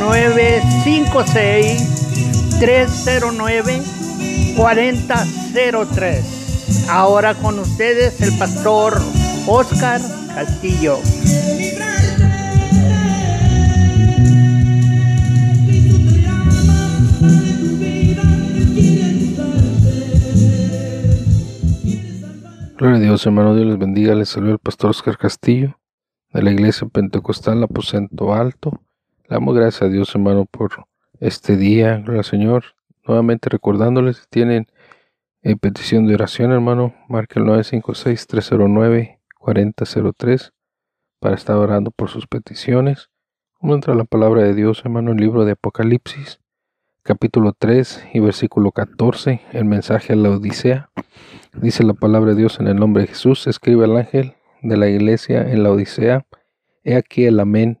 956-309-4003. Ahora con ustedes el pastor Oscar Castillo. Gloria a Dios, hermano, Dios les bendiga. Les saluda el pastor Oscar Castillo de la Iglesia Pentecostal Aposento Alto. Damos gracias a Dios, hermano, por este día. Gloria al Señor. Nuevamente recordándoles, si tienen eh, petición de oración, hermano, marque el 956-309-4003 para estar orando por sus peticiones. Vamos entra la palabra de Dios, hermano, en el libro de Apocalipsis, capítulo 3 y versículo 14, el mensaje a la Odisea. Dice la palabra de Dios en el nombre de Jesús, escribe el ángel de la iglesia en la Odisea, he aquí el amén,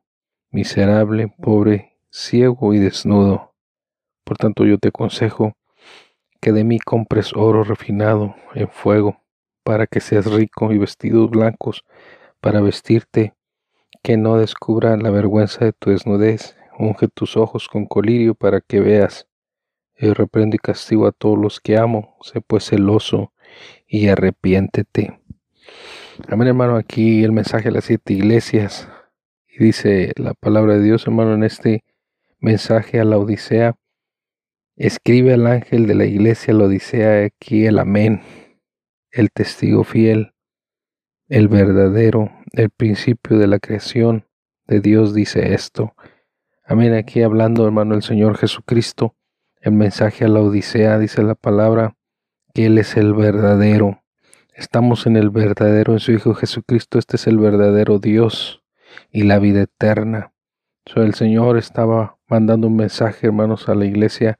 miserable, pobre, ciego y desnudo. Por tanto yo te aconsejo que de mí compres oro refinado en fuego, para que seas rico y vestidos blancos, para vestirte, que no descubra la vergüenza de tu desnudez. Unge tus ojos con colirio para que veas. Y reprendo y castigo a todos los que amo. Sé pues celoso y arrepiéntete. Amén, hermano, aquí el mensaje de las siete iglesias. Y dice la palabra de Dios, hermano, en este mensaje a la Odisea. Escribe al ángel de la iglesia la Odisea aquí el amén, el testigo fiel, el verdadero, el principio de la creación de Dios dice esto. Amén, aquí hablando, hermano, el Señor Jesucristo, el mensaje a la Odisea, dice la palabra, que Él es el verdadero, Estamos en el verdadero, en su Hijo Jesucristo. Este es el verdadero Dios y la vida eterna. el Señor estaba mandando un mensaje, hermanos, a la iglesia,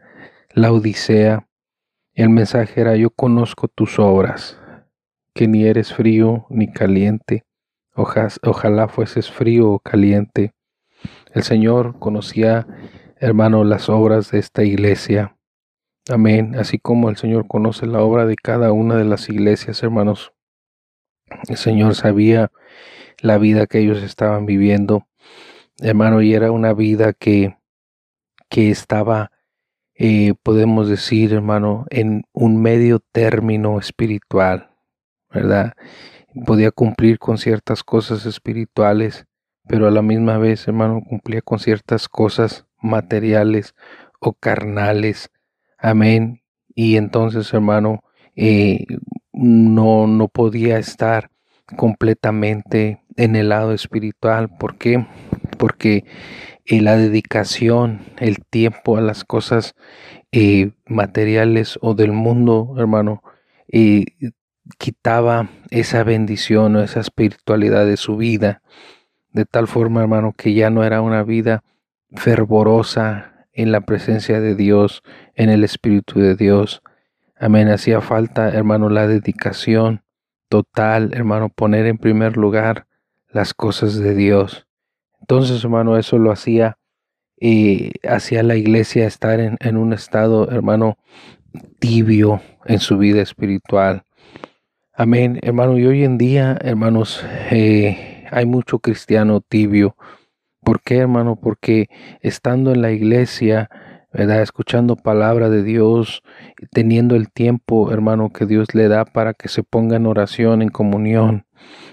la Odisea. El mensaje era, yo conozco tus obras, que ni eres frío ni caliente. ojalá fueses frío o caliente. El Señor conocía, hermano, las obras de esta iglesia. Amén. Así como el Señor conoce la obra de cada una de las iglesias, hermanos. El Señor sabía la vida que ellos estaban viviendo, hermano, y era una vida que, que estaba, eh, podemos decir, hermano, en un medio término espiritual, ¿verdad? Podía cumplir con ciertas cosas espirituales, pero a la misma vez, hermano, cumplía con ciertas cosas materiales o carnales Amén. Y entonces, hermano, eh, no, no podía estar completamente en el lado espiritual. ¿Por qué? Porque eh, la dedicación, el tiempo a las cosas eh, materiales o del mundo, hermano, quitaba esa bendición o esa espiritualidad de su vida. De tal forma, hermano, que ya no era una vida fervorosa, en la presencia de Dios, en el Espíritu de Dios. Amén. Hacía falta, hermano, la dedicación total, hermano, poner en primer lugar las cosas de Dios. Entonces, hermano, eso lo hacía y hacía la iglesia estar en, en un estado, hermano, tibio en su vida espiritual. Amén, hermano. Y hoy en día, hermanos, eh, hay mucho cristiano tibio ¿Por qué, hermano? Porque estando en la iglesia, ¿verdad? Escuchando palabra de Dios, teniendo el tiempo, hermano, que Dios le da para que se ponga en oración, en comunión.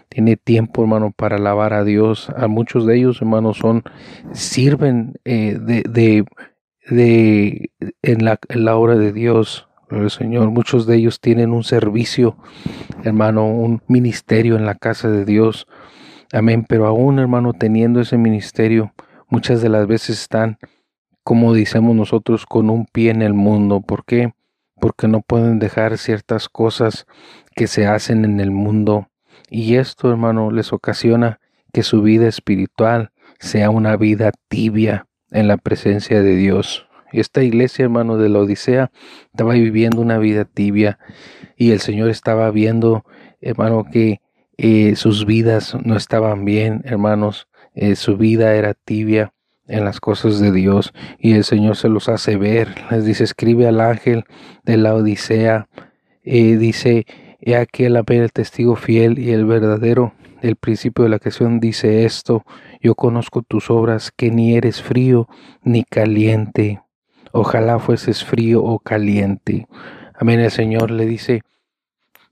Tiene tiempo, hermano, para alabar a Dios. A muchos de ellos, hermano, son, sirven eh, de, de, en, la, en la obra de Dios. Señor, muchos de ellos tienen un servicio, hermano, un ministerio en la casa de Dios. Amén. Pero aún, hermano, teniendo ese ministerio, muchas de las veces están, como decimos nosotros, con un pie en el mundo. ¿Por qué? Porque no pueden dejar ciertas cosas que se hacen en el mundo. Y esto, hermano, les ocasiona que su vida espiritual sea una vida tibia en la presencia de Dios. Esta iglesia, hermano, de la Odisea, estaba viviendo una vida tibia y el Señor estaba viendo, hermano, que eh, sus vidas no estaban bien, hermanos, eh, su vida era tibia en las cosas de Dios y el Señor se los hace ver. Les dice, escribe al ángel de la Odisea, eh, dice, he aquí el, el testigo fiel y el verdadero, el principio de la creación dice esto, yo conozco tus obras, que ni eres frío ni caliente. Ojalá fueses frío o caliente. Amén. El Señor le dice,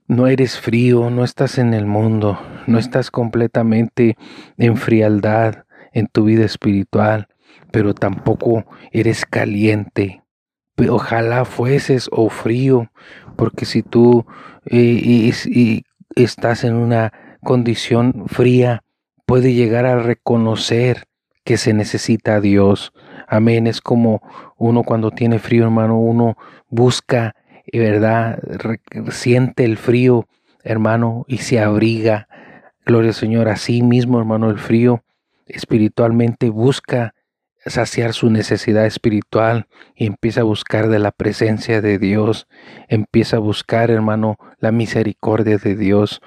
no eres frío, no estás en el mundo, no estás completamente en frialdad en tu vida espiritual, pero tampoco eres caliente. Ojalá fueses o frío, porque si tú eh, estás en una condición fría, puede llegar a reconocer que se necesita a Dios. Amén. Es como uno cuando tiene frío, hermano, uno busca, eh, ¿verdad? siente el frío, hermano, y se abriga. Gloria al Señor. Así mismo, hermano, el frío espiritualmente busca saciar su necesidad espiritual y empieza a buscar de la presencia de Dios, empieza a buscar, hermano, la misericordia de Dios.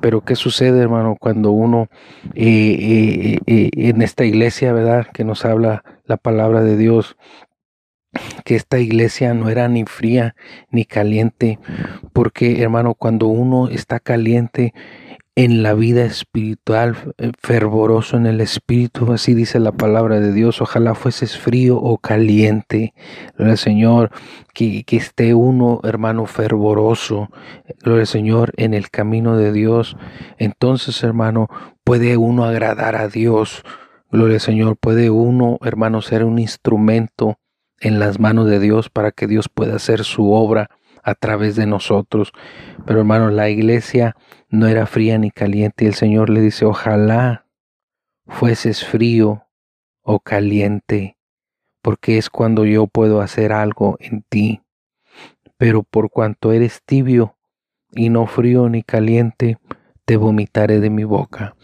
Pero ¿qué sucede, hermano, cuando uno eh, eh, eh, en esta iglesia, verdad, que nos habla la palabra de Dios, que esta iglesia no era ni fría ni caliente, porque, hermano, cuando uno está caliente, en la vida espiritual, eh, fervoroso en el espíritu, así dice la palabra de Dios. Ojalá fueses frío o caliente, gloria al Señor, que, que esté uno, hermano, fervoroso, gloria al Señor, en el camino de Dios. Entonces, hermano, puede uno agradar a Dios, gloria al Señor, puede uno, hermano, ser un instrumento en las manos de Dios para que Dios pueda hacer su obra a través de nosotros. Pero hermano, la iglesia no era fría ni caliente y el Señor le dice, ojalá fueses frío o caliente, porque es cuando yo puedo hacer algo en ti. Pero por cuanto eres tibio y no frío ni caliente, te vomitaré de mi boca.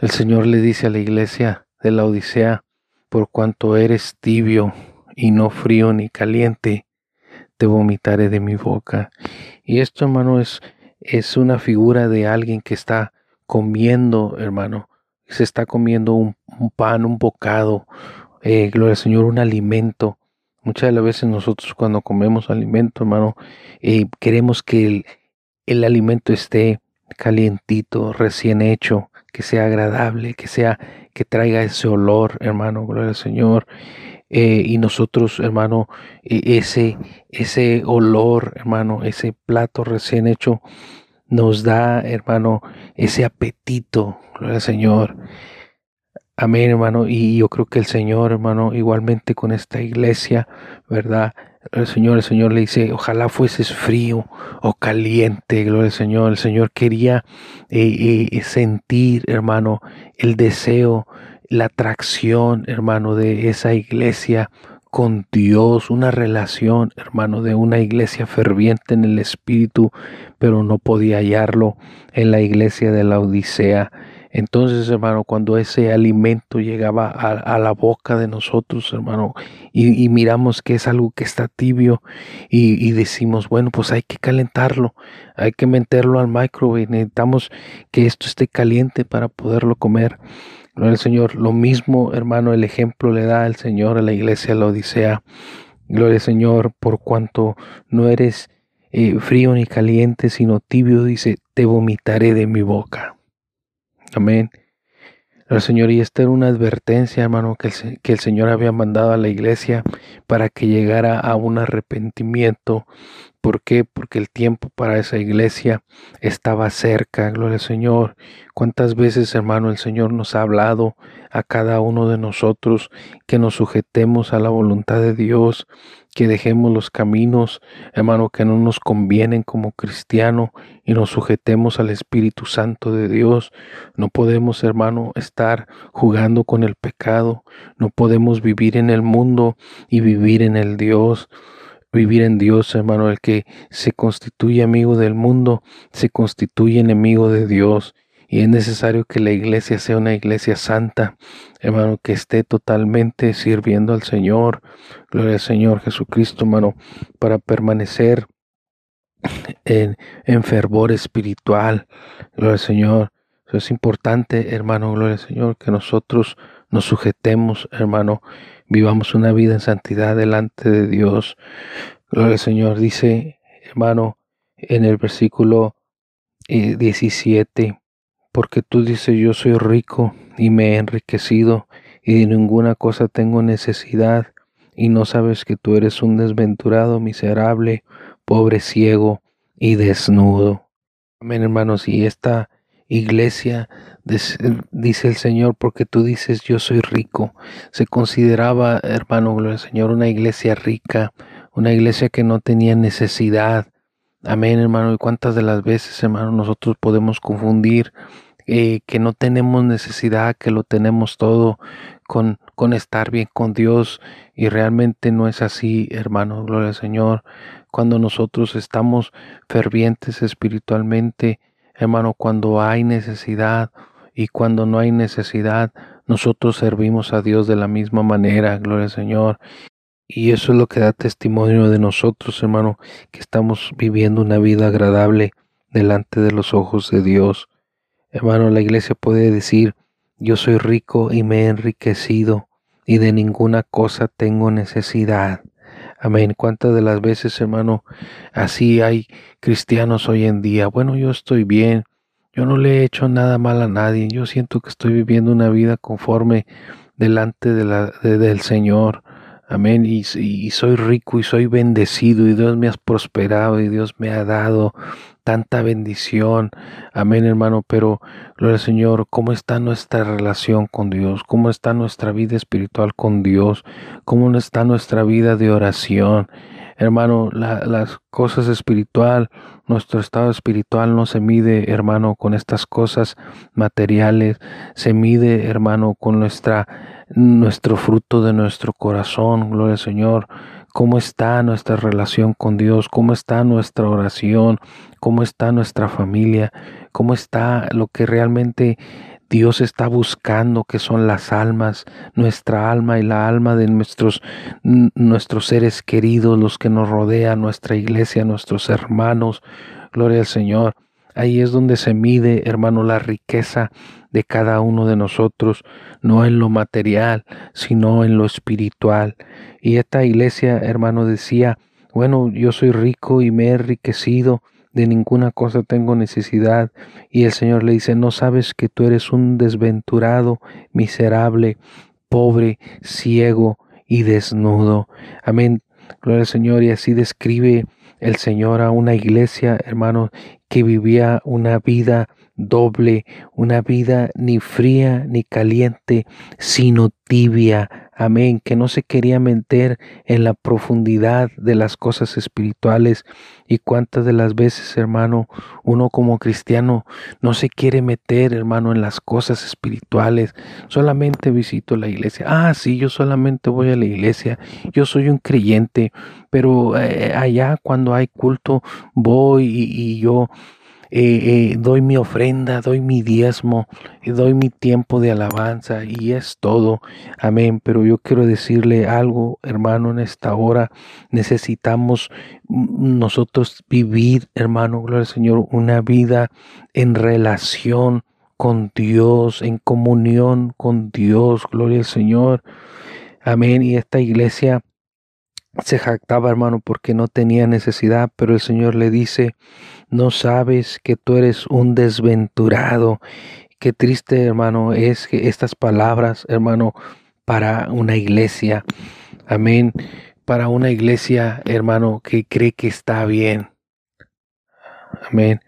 El Señor le dice a la iglesia de la Odisea, por cuanto eres tibio y no frío ni caliente, vomitaré de mi boca. Y esto, hermano, es, es una figura de alguien que está comiendo, hermano. Se está comiendo un, pan, un bocado, eh, gloria al Señor, un alimento. Muchas de las veces nosotros cuando comemos alimento, hermano, eh, queremos que el, el alimento esté calientito, recién hecho, que sea agradable, que sea, que traiga ese olor, hermano, gloria al Señor. Eh, y nosotros, hermano, e, ese, ese olor, hermano, ese plato recién hecho, nos da, hermano, ese apetito, gloria al Señor. Amén, hermano. Y yo creo que el Señor, hermano, igualmente con esta iglesia, ¿verdad? El Señor, el Señor le dice, ojalá fueses frío o caliente, gloria al Señor. El Señor quería eh, eh, sentir, hermano, el deseo la atracción, hermano, de esa iglesia con Dios, una relación, hermano, de una iglesia ferviente en el Espíritu, pero no podía hallarlo en la iglesia de la Odisea. Entonces, hermano, cuando ese alimento llegaba a, la boca de nosotros, hermano, y, miramos que es algo que está tibio y, y, decimos, bueno, pues hay que calentarlo, hay que meterlo al microwave, necesitamos que esto esté caliente para poderlo comer. Gloria al Señor. Lo mismo, hermano, el ejemplo le da el Señor a la iglesia la Odisea. Gloria al Señor, por cuanto no eres eh, frío ni caliente, sino tibio, dice, te vomitaré de mi boca. Amén. El Señor, y esta era una advertencia, hermano, que el, que el Señor había mandado a la iglesia para que llegara a un arrepentimiento, ¿Por qué? Porque el tiempo para esa iglesia estaba cerca, gloria al Señor. ¿Cuántas veces, hermano, el Señor nos ha hablado a cada uno de nosotros que nos sujetemos a la voluntad de Dios, que dejemos los caminos, hermano, que no nos convienen como cristiano y nos sujetemos al Espíritu Santo de Dios. No podemos, hermano, estar jugando con el pecado, no podemos vivir en el mundo y vivir en el Dios vivir en Dios, hermano. El que se constituye amigo del mundo, se constituye enemigo de Dios. Y es necesario que la iglesia sea una iglesia santa, hermano, que esté totalmente sirviendo al Señor. Gloria al Señor Jesucristo, hermano, para permanecer en, en fervor espiritual. Gloria al Señor. Es importante, hermano, gloria al Señor, que nosotros nos sujetemos, hermano, vivamos una vida en santidad delante de Dios. Gloria al Señor. Dice, hermano, en el versículo 17, eh, porque tú dices, yo soy rico y me he enriquecido y de ninguna cosa tengo necesidad y no sabes que tú eres un desventurado, miserable, pobre, ciego y desnudo. Amén, hermanos. Y esta iglesia, dice el Señor, porque tú dices yo soy rico. Se consideraba, hermano, gloria al Señor, una iglesia rica, una iglesia que no tenía necesidad. Amén, hermano. Y cuántas de las veces, hermano, nosotros podemos confundir eh, que no tenemos necesidad, que lo tenemos todo con, con estar bien con Dios. Y realmente no es así, hermano, gloria al Señor. Cuando nosotros estamos fervientes espiritualmente, Hermano, cuando hay necesidad y cuando no hay necesidad, nosotros servimos a Dios de la misma manera, gloria al Señor. Y eso es lo que da testimonio de nosotros, hermano, que estamos viviendo una vida agradable delante de los ojos de Dios. Hermano, la iglesia puede decir, yo soy rico y me he enriquecido y de ninguna cosa tengo necesidad. Amén. ¿Cuántas de las veces, hermano, así hay cristianos hoy en día? Bueno, yo estoy bien, yo no le he hecho nada mal a nadie, yo siento que estoy viviendo una vida conforme delante de la, del Señor. Amén. Y, soy rico y soy bendecido y Dios me ha prosperado y Dios me ha dado tanta bendición. Amén, hermano. Pero, gloria al Señor, ¿cómo está nuestra relación con Dios? ¿Cómo está nuestra vida espiritual con Dios? ¿Cómo está nuestra vida de oración? Hermano, las cosas espiritual, nuestro estado espiritual no se mide, hermano, con estas cosas materiales, se mide, hermano, con nuestra nuestro fruto de nuestro corazón, gloria al Señor cómo está nuestra relación con Dios, cómo está nuestra oración, cómo está nuestra familia, cómo está lo que realmente Dios está buscando, que son las almas, nuestra alma y la alma de nuestros, nuestros seres queridos, los que nos rodean, nuestra iglesia, nuestros hermanos. Gloria al Señor. Ahí es donde se mide, hermano, la riqueza de cada uno de nosotros, no en lo material, sino en lo espiritual. Y esta iglesia, hermano, decía, bueno, yo soy rico y me he enriquecido, de ninguna cosa tengo necesidad. Y el Señor le dice, no sabes que tú eres un desventurado, miserable, pobre, ciego y desnudo. Amén. Gloria al Señor. Y así describe el Señor a una iglesia, hermano, que vivía una vida doble, una vida ni fría ni caliente, sino tibia. Amén, que no se quería meter en la profundidad de las cosas espirituales. Y cuántas de las veces, hermano, uno como cristiano no se quiere meter, hermano, en las cosas espirituales. Solamente visito la iglesia. Ah, sí, yo solamente voy a la iglesia. Yo soy un creyente, pero eh, allá cuando hay culto voy y yo eh, eh, doy mi ofrenda, doy mi diezmo, doy mi tiempo de alabanza y es todo. Amén. Pero yo quiero decirle algo, hermano, en esta hora necesitamos nosotros vivir, hermano, gloria al Señor, una vida en relación con Dios, en comunión con Dios, gloria al Señor. Amén. Y esta iglesia se jactaba, hermano, porque no tenía necesidad, pero el Señor le dice, no sabes que tú eres un desventurado. Qué triste, hermano, es que estas palabras, hermano, para una iglesia. Amén. para una iglesia, hermano, que cree que está bien. Amén.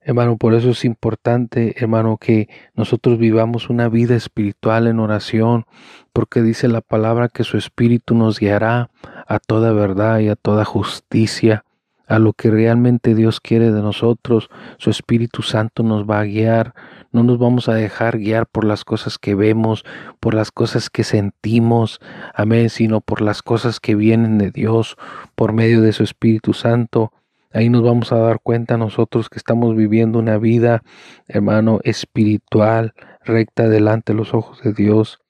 Hermano, por eso es importante, hermano, que nosotros vivamos una vida espiritual en oración, porque dice la palabra que su espíritu nos guiará a toda verdad y a toda justicia, a lo que realmente Dios quiere de nosotros. Su Espíritu Santo nos va a guiar. No nos vamos a dejar guiar por las cosas que vemos, por las cosas que sentimos, amén, sino por las cosas que vienen de Dios por medio de su Espíritu Santo. Ahí nos vamos a dar cuenta nosotros que estamos viviendo una vida, hermano, espiritual, recta delante de los ojos de Dios.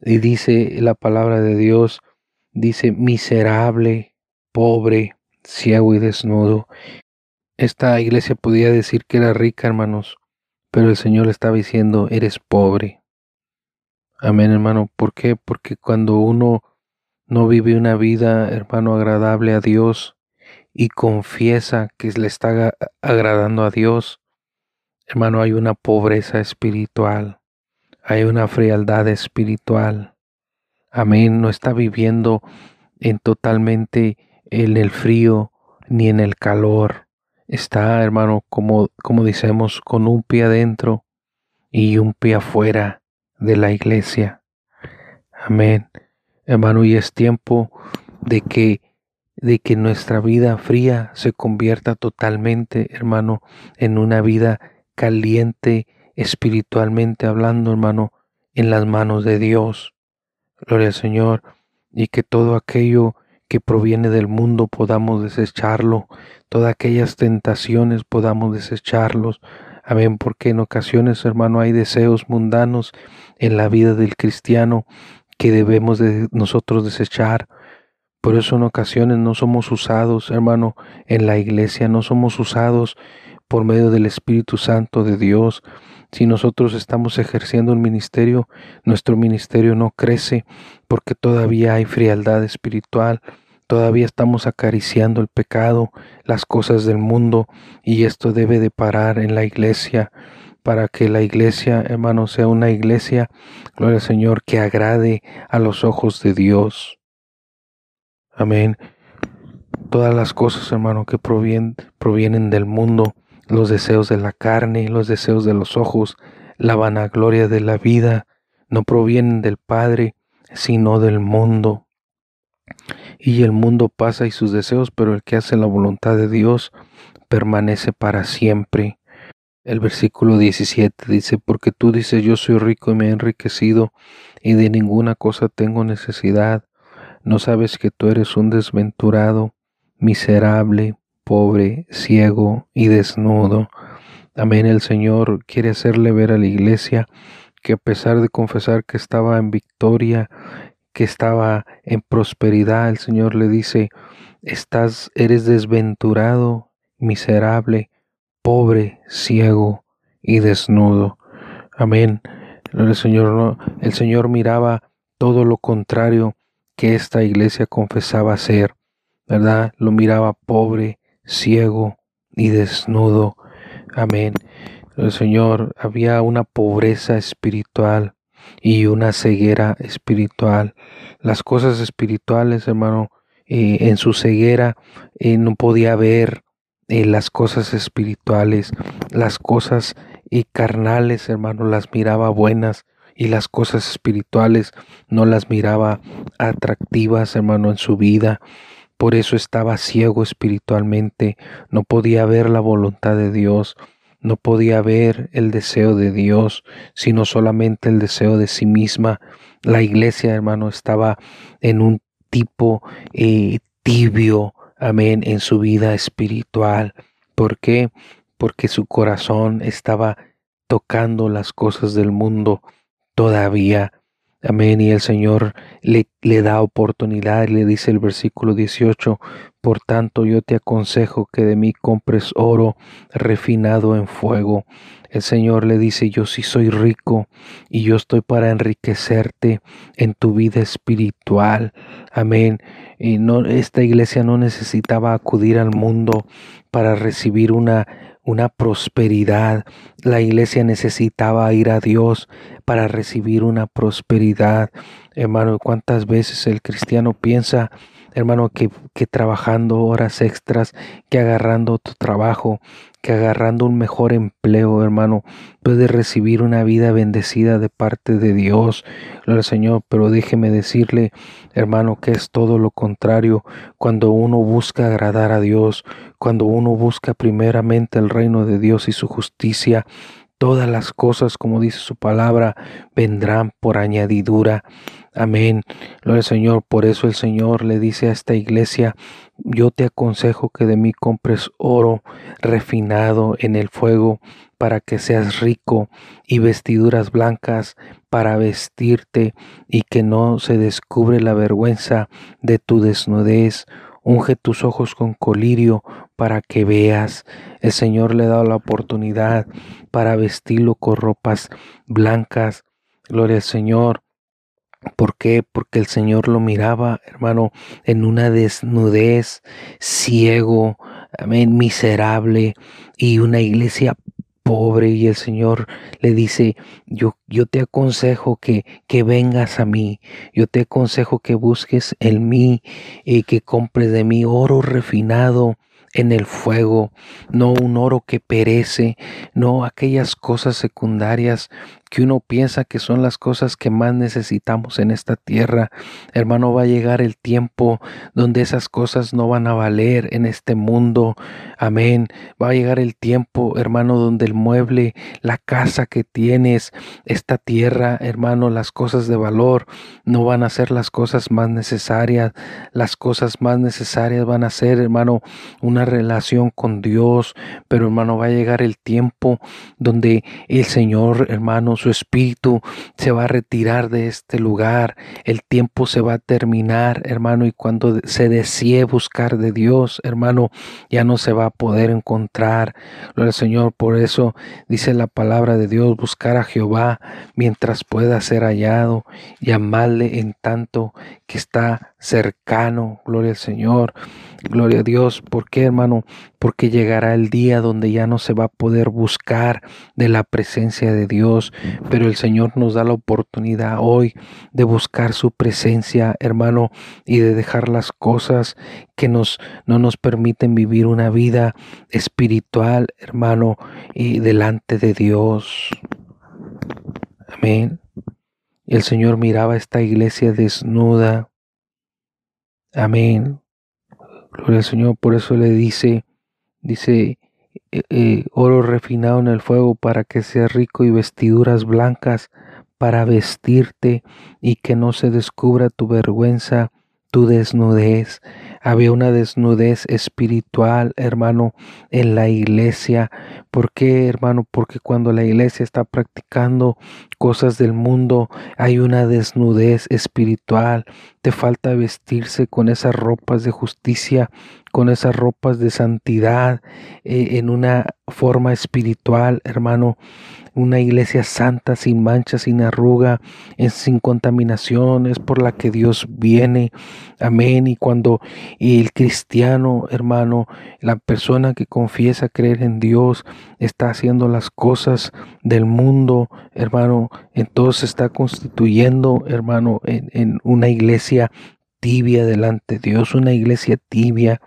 Y dice la palabra de Dios, dice miserable, pobre, ciego y desnudo. Esta iglesia podía decir que era rica, hermanos, pero el Señor estaba diciendo, eres pobre. Amén, hermano. ¿Por qué? Porque cuando uno no vive una vida, hermano, agradable a Dios, y confiesa que le está agradando a Dios, hermano, hay una pobreza espiritual, hay una frialdad espiritual. Amén, no está viviendo en totalmente en el frío ni en el calor. Está, hermano, como, como decimos, con un pie adentro y un pie afuera de la iglesia. Amén. Hermano, y es tiempo de que de que nuestra vida fría se convierta totalmente, hermano, en una vida caliente espiritualmente hablando, hermano, en las manos de Dios. Gloria al Señor. Y que todo aquello que proviene del mundo podamos desecharlo, todas aquellas tentaciones podamos desecharlos. Amén, porque en ocasiones, hermano, hay deseos mundanos en la vida del cristiano que debemos de nosotros desechar. Por eso en ocasiones no somos usados, hermano, en la iglesia, no somos usados por medio del Espíritu Santo de Dios. Si nosotros estamos ejerciendo un ministerio, nuestro ministerio no crece porque todavía hay frialdad espiritual, todavía estamos acariciando el pecado, las cosas del mundo, y esto debe de parar en la iglesia para que la iglesia, hermano, sea una iglesia, gloria al Señor, que agrade a los ojos de Dios. Amén. Todas las cosas, hermano, que provienen, provienen del mundo, los deseos de la carne, los deseos de los ojos, la vanagloria de la vida, no provienen del Padre, sino del mundo. Y el mundo pasa y sus deseos, pero el que hace la voluntad de Dios permanece para siempre. El versículo 17 dice, porque tú dices, yo soy rico y me he enriquecido, y de ninguna cosa tengo necesidad ¿No sabes que tú eres un desventurado, miserable, pobre, ciego y desnudo? Amén. El Señor quiere hacerle ver a la iglesia que a pesar de confesar que estaba en victoria, que estaba en prosperidad, el Señor le dice, estás, eres desventurado, miserable, pobre, ciego y desnudo. Amén. El Señor, el Señor miraba todo lo contrario que esta iglesia confesaba ser, ¿verdad? Lo miraba pobre, ciego y desnudo. Amén. El Señor, había una pobreza espiritual y una ceguera espiritual. Las cosas espirituales, hermano, eh, en su ceguera eh, no podía ver eh, las cosas espirituales, las cosas carnales, hermano, las miraba buenas, y las cosas espirituales no las miraba atractivas, hermano, en su vida. Por eso estaba ciego espiritualmente, no podía ver la voluntad de Dios, no podía ver el deseo de Dios, sino solamente el deseo de sí misma. La iglesia, hermano, estaba en un tipo eh, tibio, amén, en su vida espiritual. ¿Por qué? Porque su corazón estaba tocando las cosas del mundo, todavía. Amén. Y el Señor le, le da oportunidad, le dice el versículo 18, por tanto yo te aconsejo que de mí compres oro refinado en fuego. El Señor le dice, yo sí soy rico y yo estoy para enriquecerte en tu vida espiritual. Amén. Y no, esta iglesia no necesitaba acudir al mundo para recibir una una prosperidad. La iglesia necesitaba ir a Dios para recibir una prosperidad. Hermano, ¿cuántas veces el cristiano piensa hermano, que, que trabajando horas extras, que agarrando tu trabajo, que agarrando un mejor empleo, hermano, puedes recibir una vida bendecida de parte de Dios, gloria al Señor, pero déjeme decirle, hermano, que es todo lo contrario. Cuando uno busca agradar a Dios, cuando uno busca primeramente el reino de Dios y su justicia, todas las cosas, como dice su palabra, vendrán por añadidura. Amén. Gloria al Señor. Por eso el Señor le dice a esta iglesia, yo te aconsejo que de mí compres oro refinado en el fuego para que seas rico y vestiduras blancas para vestirte y que no se descubre la vergüenza de tu desnudez. Unge tus ojos con colirio para que veas. El Señor le ha dado la oportunidad para vestirlo con ropas blancas. Gloria al Señor. ¿Por qué? Porque el Señor lo miraba, hermano, en una desnudez, ciego, miserable y una iglesia pobre y el Señor le dice, yo, yo te aconsejo que, que vengas a mí, yo te aconsejo que busques en mí y que compres de mí oro refinado en el fuego, no un oro que perece, no aquellas cosas secundarias que uno piensa que son las cosas que más necesitamos en esta tierra. Hermano, va a llegar el tiempo donde esas cosas no van a valer en este mundo. Amén. Va a llegar el tiempo, hermano, donde el mueble, la casa que tienes, esta tierra, hermano, las cosas de valor no van a ser las cosas más necesarias. Las cosas más necesarias van a ser, hermano, una relación con Dios. Pero, hermano, va a llegar el tiempo donde el Señor, hermano, su espíritu se va a retirar de este lugar, el tiempo se va a terminar, hermano, y cuando se desee buscar de Dios, hermano, ya no se va a poder encontrar. Gloria al Señor, por eso dice la palabra de Dios, buscar a Jehová mientras pueda ser hallado, llamarle en tanto que está cercano. Gloria al Señor. Gloria a Dios. ¿Por qué, hermano? Porque llegará el día donde ya no se va a poder buscar de la presencia de Dios. Pero el Señor nos da la oportunidad hoy de buscar su presencia, hermano, y de dejar las cosas que nos, no nos permiten vivir una vida espiritual, hermano, y delante de Dios. Amén. El Señor miraba esta iglesia desnuda. Amén. Gloria al Señor, por eso le dice, dice, eh, eh, oro refinado en el fuego para que seas rico y vestiduras blancas para vestirte y que no se descubra tu vergüenza, tu desnudez. Había una desnudez espiritual, hermano, en la iglesia. ¿Por qué, hermano? Porque cuando la iglesia está practicando cosas del mundo, hay una desnudez espiritual. Te falta vestirse con esas ropas de justicia, con esas ropas de santidad, eh, en una forma espiritual, hermano una iglesia santa, sin mancha, sin arruga, sin contaminación, es por la que Dios viene. Amén. Y cuando el cristiano, hermano, la persona que confiesa creer en Dios, está haciendo las cosas del mundo, hermano, entonces está constituyendo, hermano, en, en una iglesia tibia delante de Dios, una iglesia tibia.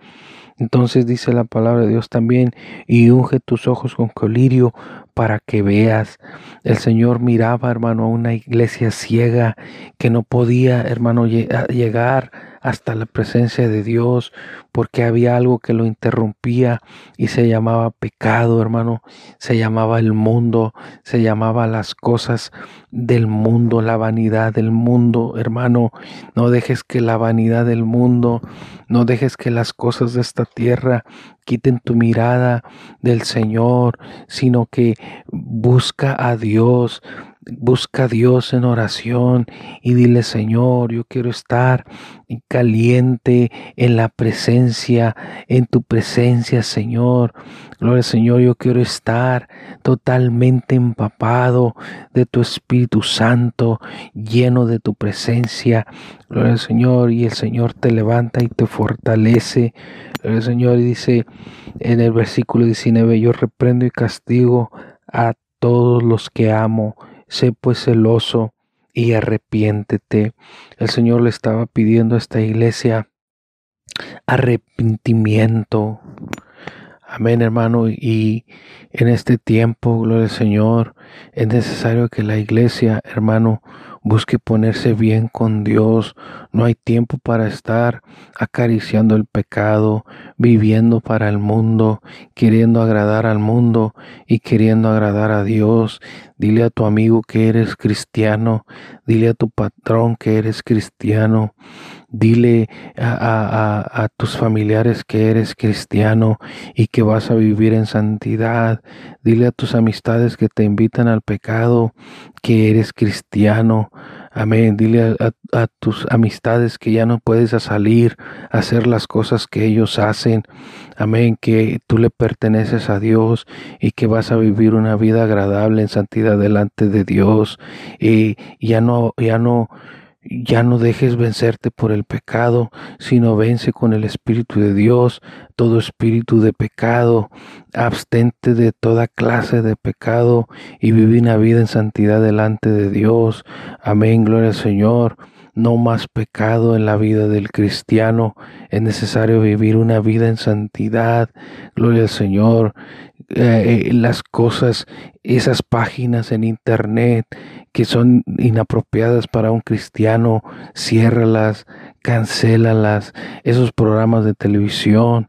Entonces dice la palabra de Dios también, y unge tus ojos con colirio para que veas. El Señor miraba, hermano, a una iglesia ciega que no podía, hermano, llegar hasta la presencia de Dios porque había algo que lo interrumpía y se llamaba pecado, hermano, se llamaba el mundo, se llamaba las cosas del mundo, la vanidad del mundo, hermano, no dejes que la vanidad del mundo, no dejes que las cosas de esta tierra quiten tu mirada del Señor, sino que busca a Dios, busca a Dios en oración y dile, Señor, yo quiero estar caliente en la presencia, en tu presencia, Señor. Gloria Señor, yo quiero estar totalmente empapado de tu Espíritu Santo, lleno de tu presencia. Gloria al Señor, y el Señor te levanta y te fortalece. Gloria al Señor, y dice en el versículo 19, yo reprendo y castigo a todos los que amo sé pues celoso y arrepiéntete. El Señor le estaba pidiendo a esta iglesia arrepentimiento. Amén, hermano. Y en este tiempo, gloria al Señor, es necesario que la iglesia, hermano, busque ponerse bien con Dios. No hay tiempo para estar acariciando el pecado, viviendo para el mundo, queriendo agradar al mundo y queriendo agradar a Dios. Dile a tu amigo que eres cristiano, dile a tu patrón que eres cristiano, dile a, tus familiares que eres cristiano y que vas a vivir en santidad, dile a tus amistades que te invitan al pecado que eres cristiano. Amén. Dile a, tus amistades que ya no puedes salir a hacer las cosas que ellos hacen. Amén. Que tú le perteneces a Dios y que vas a vivir una vida agradable en santidad delante de Dios. Y ya no, ya no, ya no dejes vencerte por el pecado, sino vence con el Espíritu de Dios todo espíritu de pecado. Abstente de toda clase de pecado y vive una vida en santidad delante de Dios. Amén, gloria al Señor. No más pecado en la vida del cristiano. Es necesario vivir una vida en santidad. Gloria al Señor. Eh, eh, las cosas, esas páginas en internet que son inapropiadas para un cristiano, ciérralas, cancélalas, esos programas de televisión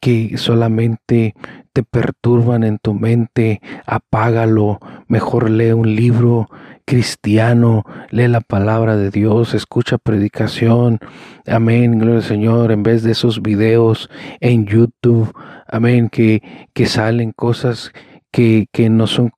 que solamente te perturban en tu mente, apágalo, mejor lee un libro cristiano, lee la palabra de Dios, escucha predicación, amén, gloria al Señor, en vez de esos videos en YouTube, amén, que, que salen cosas que, que no son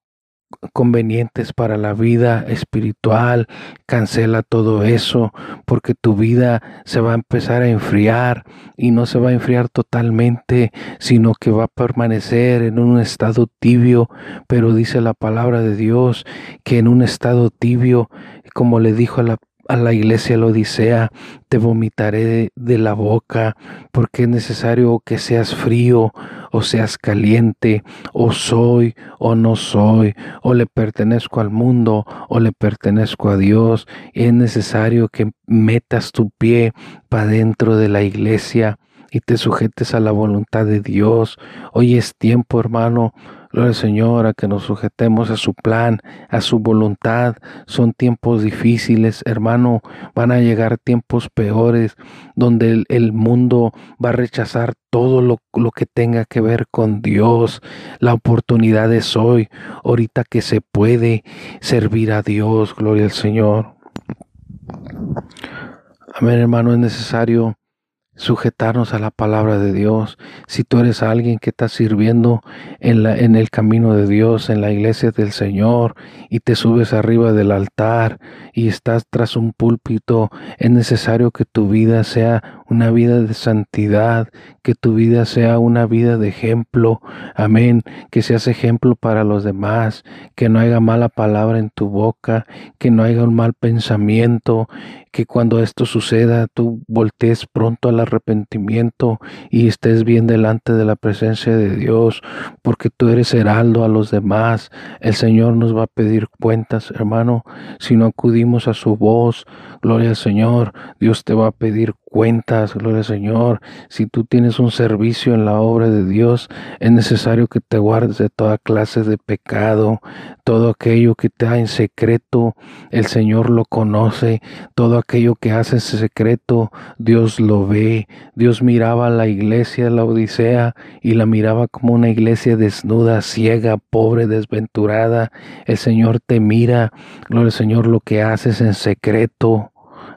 convenientes para la vida espiritual, cancela todo eso, porque tu vida se va a empezar a enfriar y no se va a enfriar totalmente, sino que va a permanecer en un estado tibio, pero dice la palabra de Dios que en un estado tibio, como le dijo a la a la iglesia la Odisea, te vomitaré de, la boca, porque es necesario que seas frío o seas caliente, o soy o no soy, o le pertenezco al mundo o le pertenezco a Dios. Es necesario que metas tu pie para dentro de la iglesia y te sujetes a la voluntad de Dios. Hoy es tiempo, hermano, Gloria al Señor, a que nos sujetemos a su plan, a su voluntad. Son tiempos difíciles, hermano. Van a llegar tiempos peores donde el, mundo va a rechazar todo lo, lo, que tenga que ver con Dios. La oportunidad es hoy, ahorita que se puede servir a Dios. Gloria al Señor. Amén, hermano. Es necesario sujetarnos a la palabra de Dios. Si tú eres alguien que está sirviendo en, la, en el camino de Dios, en la iglesia del Señor, y te subes arriba del altar y estás tras un púlpito, es necesario que tu vida sea una vida de santidad, que tu vida sea una vida de ejemplo. Amén. Que seas ejemplo para los demás, que no haya mala palabra en tu boca, que no haya un mal pensamiento, que cuando esto suceda tú voltees pronto al arrepentimiento y estés bien delante de la presencia de Dios, porque tú eres heraldo a los demás. El Señor nos va a pedir cuentas, hermano, si no acudimos a su voz. Gloria al Señor, Dios te va a pedir cuentas, gloria al Señor. Si tú tienes un servicio en la obra de Dios, es necesario que te guardes de toda clase de pecado, todo aquello que te da en secreto, el Señor lo conoce, todo aquello que haces en secreto, Dios lo ve. Dios miraba a la iglesia de la Odisea y la miraba como una iglesia desnuda, ciega, pobre, desventurada. El Señor te mira, gloria al Señor, lo que haces en secreto.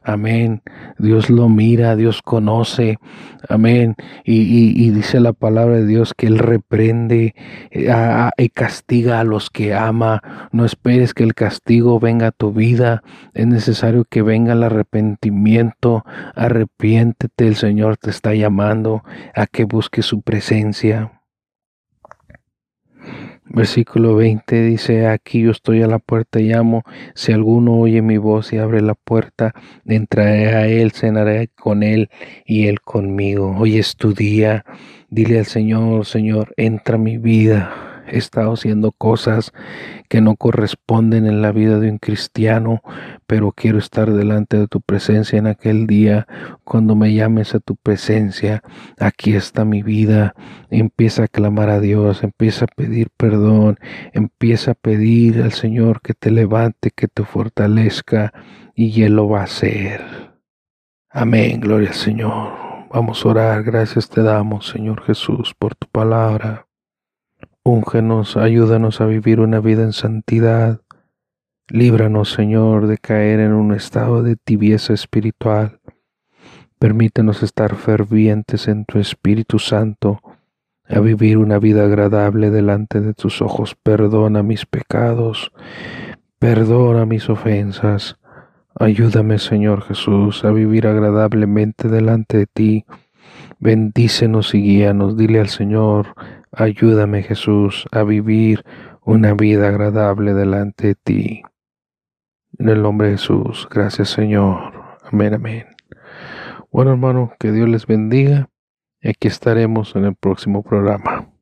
Amén. Dios lo mira, Dios conoce. Amén. Y, dice la palabra de Dios que Él reprende eh, y castiga a los que ama. No esperes que el castigo venga a tu vida. Es necesario que venga el arrepentimiento. Arrepiéntete. El Señor te está llamando a que busques su presencia. Versículo 20 dice, aquí yo estoy a la puerta y llamo, si alguno oye mi voz y abre la puerta, entraré a él, cenaré con él y él conmigo. Hoy es tu día, dile al Señor, Señor, entra mi vida he estado haciendo cosas que no corresponden en la vida de un cristiano, pero quiero estar delante de tu presencia en aquel día cuando me llames a tu presencia. Aquí está mi vida. Empieza a clamar a Dios, empieza a pedir perdón, empieza a pedir al Señor que te levante, que te fortalezca y Él lo va a hacer. Amén, gloria al Señor. Vamos a orar, gracias te damos, Señor Jesús, por tu palabra. Úngenos, ayúdanos a vivir una vida en santidad. Líbranos, Señor, de caer en un estado de tibieza espiritual. Permítenos estar fervientes en tu Espíritu Santo, a vivir una vida agradable delante de tus ojos. Perdona mis pecados, perdona mis ofensas. Ayúdame, Señor Jesús, a vivir agradablemente delante de ti. Bendícenos y guíanos. Dile al Señor, Ayúdame Jesús a vivir una vida agradable delante de ti. En el nombre de Jesús, gracias Señor. Amén, amén. Bueno hermano, que Dios les bendiga y aquí estaremos en el próximo programa.